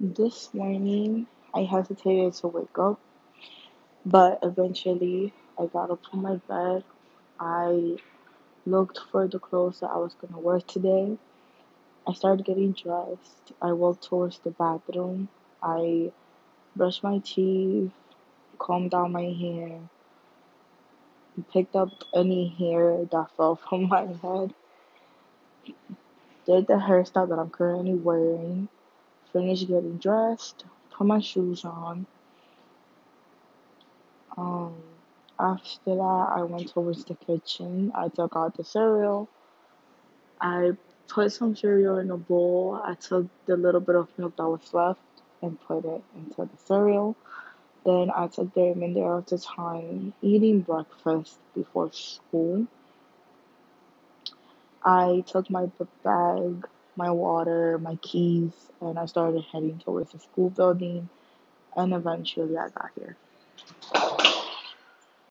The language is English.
This morning, I hesitated to wake up, but eventually, I got up from my bed. I looked for the clothes that I was gonna wear today. I started getting dressed. I walked towards the bathroom. I brushed my teeth, combed down my hair, picked up any hair that fell from my head, did the hairstyle that I'm currently wearing, finished getting dressed, put my shoes on. Um, after that, I went towards the kitchen. I took out the cereal. I put some cereal in a bowl. I took the little bit of milk that was left and put it into the cereal. Then I took the remainder of the time eating breakfast before school. I took my book bag, my water, my keys, and I started heading towards the school building. And eventually I got here.